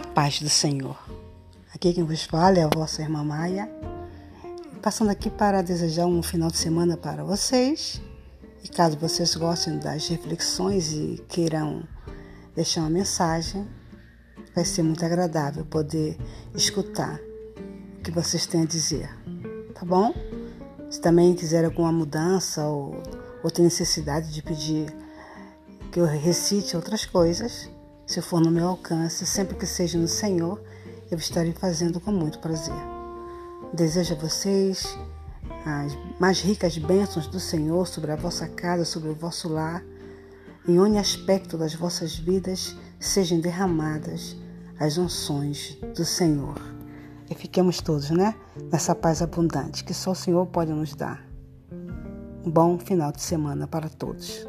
Paz do Senhor. Aqui quem vos fala é a vossa irmã Maia. Passando aqui para desejar um final de semana para vocês. E caso vocês gostem das reflexões e queiram deixar uma mensagem, vai ser muito agradável poder escutar o que vocês têm a dizer. Tá bom? Se também quiser alguma mudança ou outra necessidade de pedir que eu recite outras coisas, se for no meu alcance, sempre que seja no Senhor, eu estarei fazendo com muito prazer. Desejo a vocês as mais ricas bênçãos do Senhor sobre a vossa casa, sobre o vosso lar, em onde aspecto das vossas vidas sejam derramadas as unções do Senhor. E fiquemos todos, né? Nessa paz abundante que só o Senhor pode nos dar. Um bom final de semana para todos.